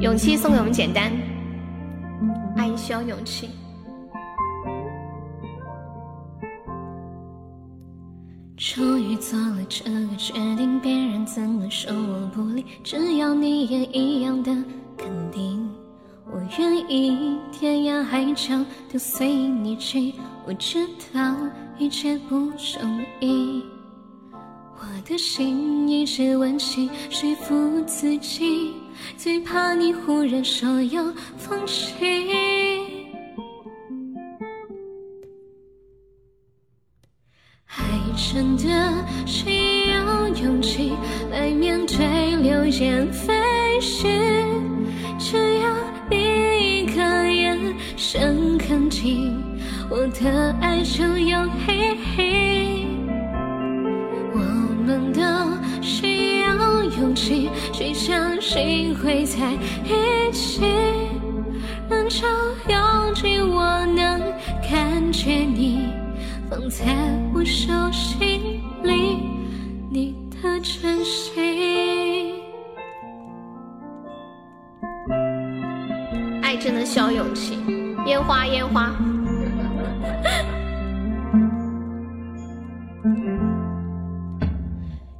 勇气送给我们简单，爱需要勇气。终于做了这个决定，别人怎么说我不理，只要你也一样的肯定，我愿意天涯海角都随你去。我知道一切不容易，我的心一直温习说服自己，最怕你忽然说要放弃。爱真的需要勇气来面对流言蜚语，只要你一个眼神肯定，我的爱就有意义。我们都需要勇气去相心会在一起，人潮拥挤，我能感觉你。放在我手心里，你的真心。爱真的需要勇气，烟花烟花。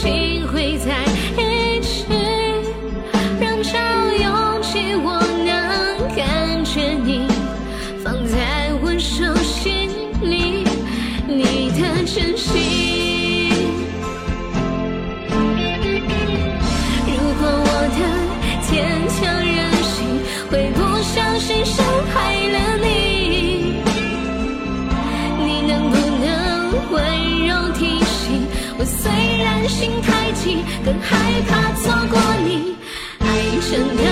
心会在一起。人潮拥挤，我能感觉你放在我手心里，你的真心。如果我的坚强任性会不？小心伤更害怕错过你。爱成了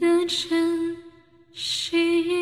的真心。